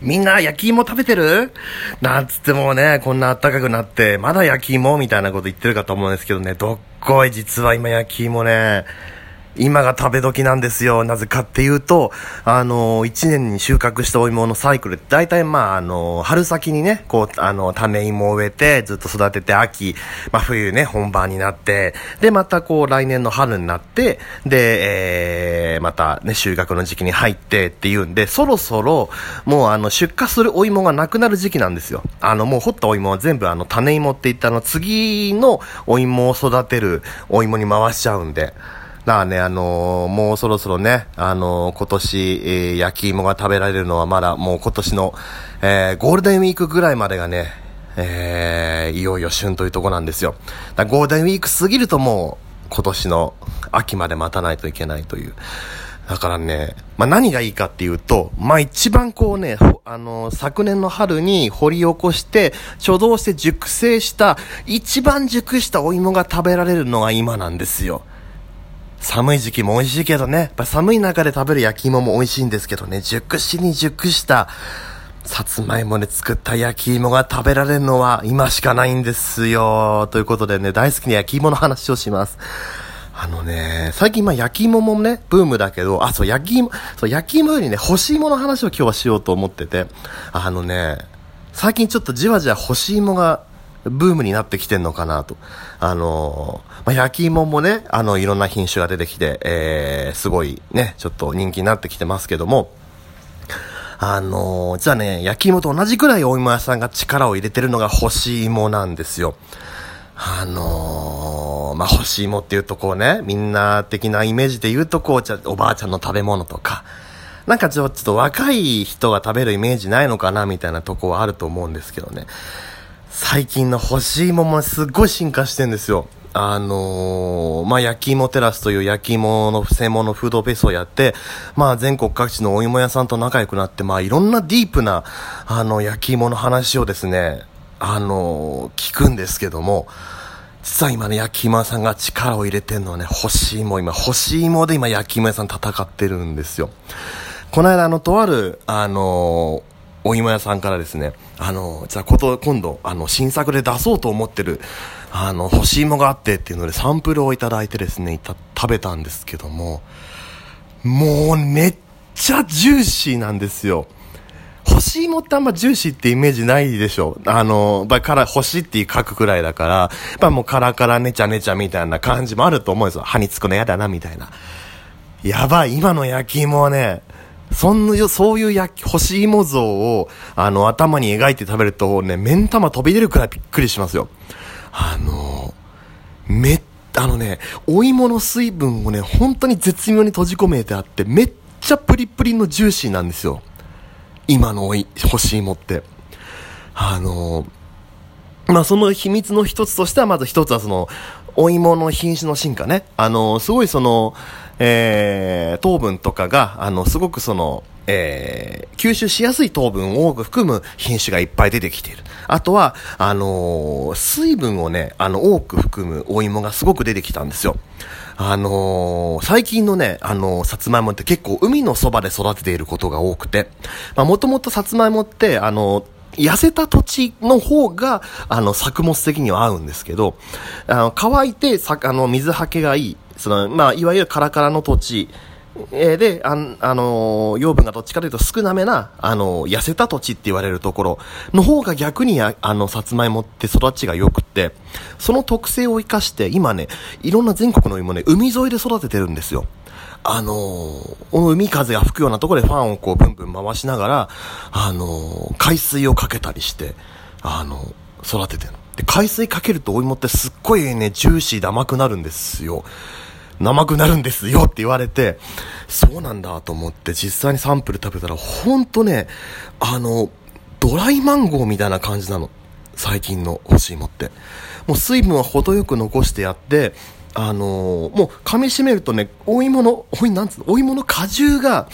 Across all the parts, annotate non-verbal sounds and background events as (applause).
みんな焼き芋食べてる？なんつってもうね、こんな暖かくなって、まだ焼き芋？みたいなこと言ってるかと思うんですけどね、どっこい実は今焼き芋ね、今が食べ時なんですよ。なぜかっていうと、あの、1年に収穫したお芋のサイクルって、大体まあ、あの、春先にね、こう、あの、種芋を植えて、ずっと育てて、秋、まあ、冬ね、本番になって、で、またこう、来年の春になって、で、えー、またね、収穫の時期に入ってっていうんで、そろそろ、もうあの、出荷するお芋がなくなる時期なんですよ。あの、もう掘ったお芋は全部あの、種芋って言ったの、次のお芋を育てるお芋に回しちゃうんで、だからね、あのー、もうそろそろね、あのー、今年、えー、焼き芋が食べられるのはまだもう今年の、えゴールデンウィークぐらいまでがね、えいよいよ旬というとこなんですよ。だゴールデンウィーク過ぎるともう今年の秋まで待たないといけないという。だからね、まあ、何がいいかっていうと、まあ、一番こうね、あのー、昨年の春に掘り起こして、貯蔵して熟成した、一番熟したお芋が食べられるのが今なんですよ。寒い時期も美味しいけどね、やっぱ寒い中で食べる焼き芋も美味しいんですけどね、熟しに熟したさつまいもで作った焼き芋が食べられるのは今しかないんですよ。ということでね、大好きな焼き芋の話をします。あのね、最近まあ焼き芋もね、ブームだけど、あ、そう、焼き芋、そう、焼き芋よりね、干し芋の話を今日はしようと思ってて、あのね、最近ちょっとじわじわ干し芋がブームになってきてんのかなと。あのー、まあ、焼き芋もね、あの、いろんな品種が出てきて、えー、すごいね、ちょっと人気になってきてますけども、あのー、実はね、焼き芋と同じくらいお芋屋さんが力を入れてるのが干し芋なんですよ。あのー、まあ、干し芋っていうとこうね、みんな的なイメージで言うとこう、おばあちゃんの食べ物とか、なんかちょっと若い人が食べるイメージないのかなみたいなとこはあると思うんですけどね。最近の干し芋もすっごい進化してんですよ。あのー、まあ、焼き芋テラスという焼き芋の専門のフードフェスをやって、まあ、全国各地のお芋屋さんと仲良くなって、まあ、いろんなディープな、あの、焼き芋の話をですね、あのー、聞くんですけども、実は今ね、焼き芋屋さんが力を入れてるのはね、干し芋、今、干し芋で今焼き芋屋さん戦ってるんですよ。この間、あの、とある、あのーお芋屋さんからですね、あの、じゃあこと、今度、あの、新作で出そうと思ってる、あの、干し芋があってっていうのでサンプルをいただいてですね、食べたんですけども、もうめっちゃジューシーなんですよ。干し芋ってあんまジューシーってイメージないでしょ。あの、ばから、干しって書くくらいだから、やっぱもうカラカラネチャネチャみたいな感じもあると思うんですよ。歯につくの嫌だな、みたいな。やばい、今の焼き芋はね、そんな、そういう焼き、干し芋像を、あの、頭に描いて食べると、ね、目ん玉飛び出るくらいびっくりしますよ。あの、め、あのね、お芋の水分をね、本当に絶妙に閉じ込めてあって、めっちゃプリプリのジューシーなんですよ。今のおい、干し芋って。あの、まあ、その秘密の一つとしては、まず一つはその、お芋の品種の進化ね。あの、すごいその、えー、糖分とかが、あの、すごくその、えー、吸収しやすい糖分を多く含む品種がいっぱい出てきている。あとは、あのー、水分をね、あの、多く含むお芋がすごく出てきたんですよ。あのー、最近のね、あのー、さつまいもって結構海のそばで育てていることが多くて、まあ、もともとさつまいもって、あのー、痩せた土地の方が、あの、作物的には合うんですけど、あの、乾いて、さ、あの、水はけがいい、その、まあ、いわゆるカラカラの土地、えー、で、あ、あのー、養分がどっちかというと少なめな、あのー、痩せた土地って言われるところの方が逆にあ、の、さつまいもって育ちが良くて、その特性を生かして、今ね、いろんな全国の芋ね、海沿いで育ててるんですよ。あのー、海風が吹くようなところでファンをこうブンブン回しながら、あの海水をかけたりして、あの育ててる。で、海水かけるとお芋ってすっごいね、ジューシーで甘くなるんですよ。生くなるんですよって言われて、そうなんだと思って実際にサンプル食べたら、ほんとね、あの、ドライマンゴーみたいな感じなの。最近の干し芋って。もう水分は程よく残してやって、あのー、もう噛み締めるとね、お芋の、おい、なんつうの、お芋の果汁が、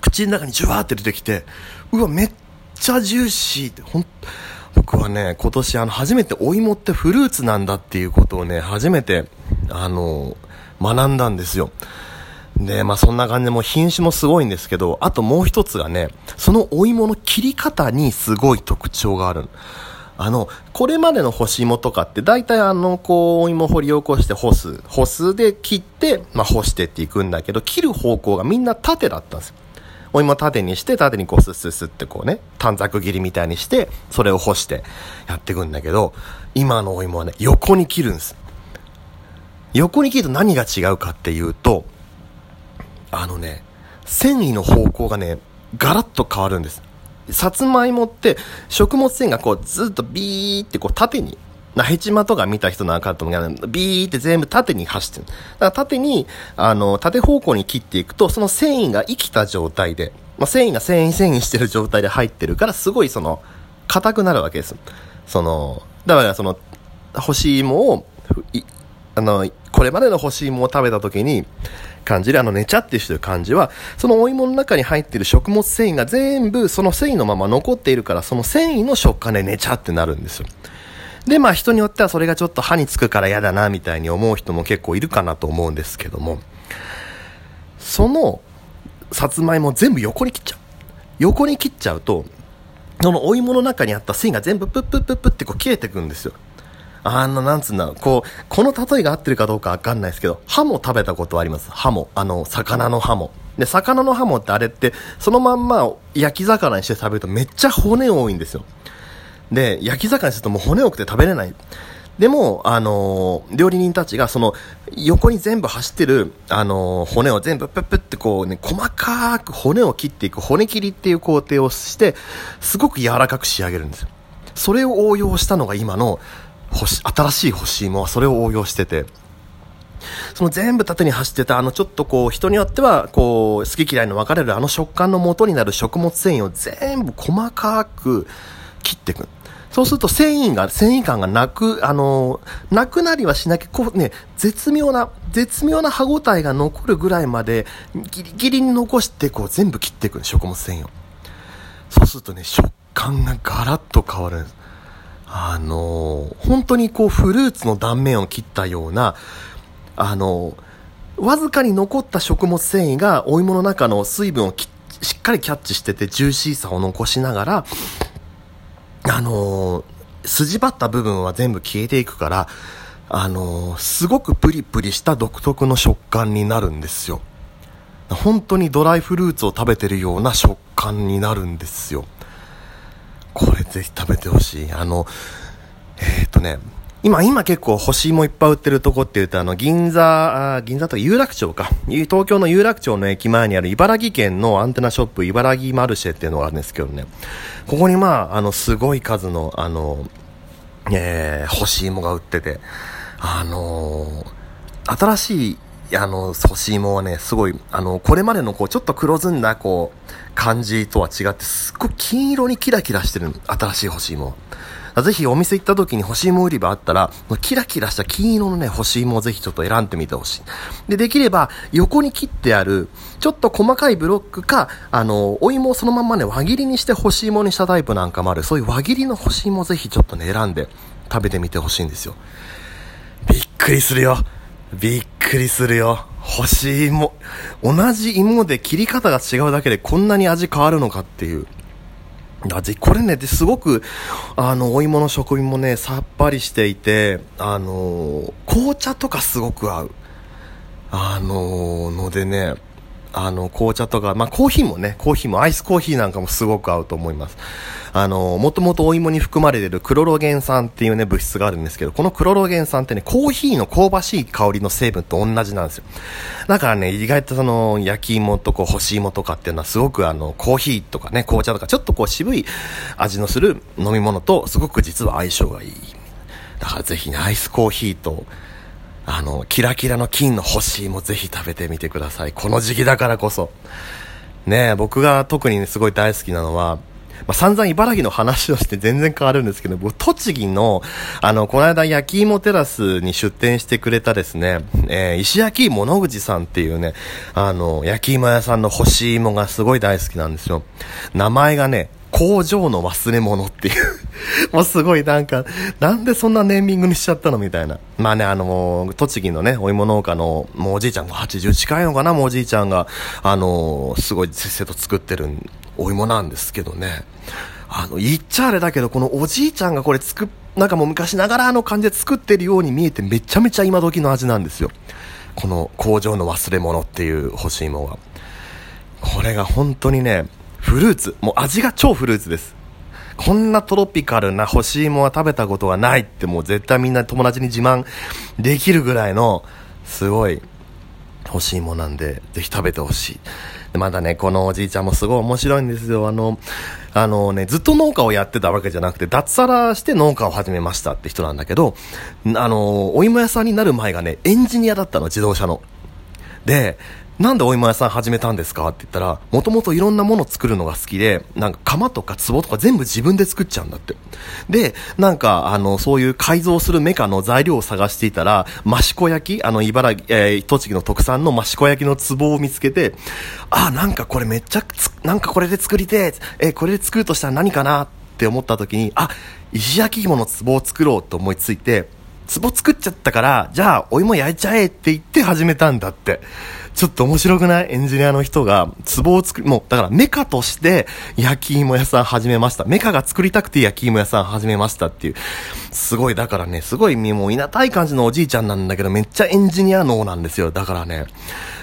口の中にジュワーって出てきて、うわ、めっちゃジューシーって、ほん、僕はね、今年あの、初めてお芋ってフルーツなんだっていうことをね、初めて、あの、学んだんですよ。で、まあそんな感じでもう品種もすごいんですけど、あともう一つがね、そのお芋の切り方にすごい特徴がある。あの、これまでの干し芋とかって、大体あの、こう、お芋掘り起こして干す。干すで切って、まあ干してっていくんだけど、切る方向がみんな縦だったんですよ。お芋縦にして、縦にこうスッスッスってこうね、短冊切りみたいにして、それを干してやっていくんだけど、今のお芋はね、横に切るんです。横に切ると何が違うかっていうと、あのね、繊維の方向がね、ガラッと変わるんです。さつまいもって食物繊維がこうずっとビーってこう縦に、なヘチマとか見た人なんかと思うけど、ビーって全部縦に走ってる。だから縦に、あの、縦方向に切っていくと、その繊維が生きた状態で、まあ、繊維が繊維繊維してる状態で入ってるから、すごいその、硬くなるわけです。その、だからその、干し芋を、あの、これまでの干し芋を食べた時に、感じで、あの、ねちゃってしてる感じは、そのお芋の中に入ってる食物繊維が全部その繊維のまま残っているから、その繊維の食感でねちゃってなるんですよ。で、まあ人によってはそれがちょっと歯につくから嫌だな、みたいに思う人も結構いるかなと思うんですけども、その、さつまいも全部横に切っちゃう。横に切っちゃうと、そのお芋の中にあった繊維が全部プップップップってこう切れてくんですよ。あの、なんつうんだろう、こう、この例えが合ってるかどうかわかんないですけど、ハモ食べたことあります。ハモ。あの、魚のハモ。で、魚のハモってあれって、そのまんま焼き魚にして食べるとめっちゃ骨多いんですよ。で、焼き魚にするともう骨多くて食べれない。でも、あのー、料理人たちがその横に全部走ってる、あのー、骨を全部プップってこうね、細かく骨を切っていく骨切りっていう工程をして、すごく柔らかく仕上げるんですよ。それを応用したのが今の新しい干し芋はそれを応用してて、その全部縦に走ってたあのちょっとこう人によってはこう好き嫌いの分かれるあの食感の元になる食物繊維を全部細かく切っていく。そうすると繊維が、繊維感がなく、あのなくなりはしなきゃ、こうね、絶妙な、絶妙な歯応えが残るぐらいまで、ギリギリに残して、こう全部切っていく食物繊維を。そうするとね、食感がガラッと変わるんです。あの本当にこうフルーツの断面を切ったような、あのわずかに残った食物繊維がお芋の中の水分をしっかりキャッチしててジューシーさを残しながら、あの筋張った部分は全部消えていくから、あのすごくプリプリした独特の食感になるんですよ。本当にドライフルーツを食べてるような食感になるんですよ。これぜひ食べてほしい。あの、えー、っとね、今、今結構干し芋いっぱい売ってるとこって言うと、あの、銀座、あ銀座とか有楽町か。東京の有楽町の駅前にある茨城県のアンテナショップ、茨城マルシェっていうのがあるんですけどね。ここにまあ、あの、すごい数の、あの、えー、干し芋が売ってて、あのー、新しいあの、干し芋はね、すごい、あの、これまでのこう、ちょっと黒ずんだ、こう、感じとは違って、すっごい金色にキラキラしてる新しい干し芋。ぜひお店行った時に干し芋売り場あったら、キラキラした金色のね、干し芋をぜひちょっと選んでみてほしい。で、できれば、横に切ってある、ちょっと細かいブロックか、あの、お芋をそのままね、輪切りにして干し芋にしたタイプなんかもある。そういう輪切りの干し芋をぜひちょっとね、選んで食べてみてほしいんですよ。びっくりするよ。びっくりするよ。干し芋。同じ芋で切り方が違うだけでこんなに味変わるのかっていう。味、これね、ですごく、あの、お芋の食味もね、さっぱりしていて、あの、紅茶とかすごく合う。あの、のでね、あの、紅茶とか、まあ、コーヒーもね、コーヒーも、アイスコーヒーなんかもすごく合うと思います。あの、もともとお芋に含まれているクロロゲン酸っていうね、物質があるんですけど、このクロロゲン酸ってね、コーヒーの香ばしい香りの成分と同じなんですよ。だからね、意外とその、焼き芋とこう、干し芋とかっていうのはすごくあの、コーヒーとかね、紅茶とか、ちょっとこう、渋い味のする飲み物と、すごく実は相性がいい。だからぜひね、アイスコーヒーと、あの、キラキラの金の干し芋ぜひ食べてみてください。この時期だからこそ。ね僕が特に、ね、すごい大好きなのは、まあ、散々茨城の話をして全然変わるんですけど、僕、栃木の、あの、この間焼き芋テラスに出店してくれたですね、えー、石焼き芋野口さんっていうね、あの、焼き芋屋さんの干し芋がすごい大好きなんですよ。名前がね、工場の忘れ物っていう (laughs) もうすごいなんか、なんでそんなネーミングにしちゃったのみたいな。まあね、あの、栃木のね、お芋農家の、もうおじいちゃんが80近いのかな、もうおじいちゃんが、あの、すごいせっせと作ってるお芋なんですけどね。あの、言っちゃあれだけど、このおじいちゃんがこれ作っ、なんかもう昔ながらの感じで作ってるように見えてめちゃめちゃ今時の味なんですよ。この工場の忘れ物っていう干し芋は。これが本当にね、フルーツ。もう味が超フルーツです。こんなトロピカルな干し芋は食べたことはないってもう絶対みんな友達に自慢できるぐらいのすごい干し芋なんで、ぜひ食べてほしい。でまだね、このおじいちゃんもすごい面白いんですよ。あの、あのね、ずっと農家をやってたわけじゃなくて、脱サラして農家を始めましたって人なんだけど、あの、お芋屋さんになる前がね、エンジニアだったの、自動車の。で、なんでお芋屋さん始めたんですか？って言ったら、もともといろんなもの作るのが好きで、なんか釜とか壺とか全部自分で作っちゃうんだって。で、なんか、あの、そういう改造するメカの材料を探していたら、益子焼き、あの、茨城、えー、栃木の特産の益子焼きの壺を見つけて、あ、なんかこれめっちゃ、なんかこれで作りてえー、これで作るとしたら何かな？って思った時に、あ、石焼き芋の壺を作ろうと思いついて、壺作っちゃったから、じゃあお芋焼いちゃえって言って始めたんだって。ちょっと面白くない？エンジニアの人が、壺を作り、もう、だからメカとして焼き芋屋さん始めました。メカが作りたくて焼き芋屋さん始めましたっていう。すごい、だからね、すごい、もう、いなたい感じのおじいちゃんなんだけど、めっちゃエンジニア脳なんですよ。だからね、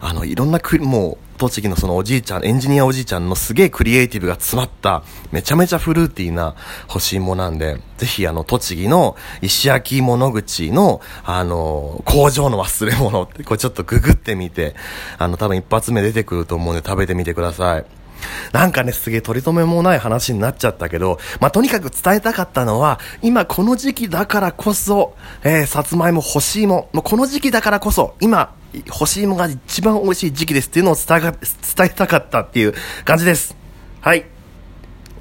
あの、いろんなく、もう、栃木のそのおじいちゃん、エンジニアおじいちゃんのすげえクリエイティブが詰まった、めちゃめちゃフルーティーな干し芋なんで、ぜひあの、栃木の石焼き物口の、あの、工場の忘れ物って、これちょっとググってみて、あの、多分一発目出てくると思うんで食べてみてください。なんかね、すげえ取り留めもない話になっちゃったけど、まあ、とにかく伝えたかったのは、今この時期だからこそ、えー、さつまいも干し芋、もうこの時期だからこそ、今、干し芋が一番美味しい時期ですっていうのを伝え伝えたかったっていう感じです。はい。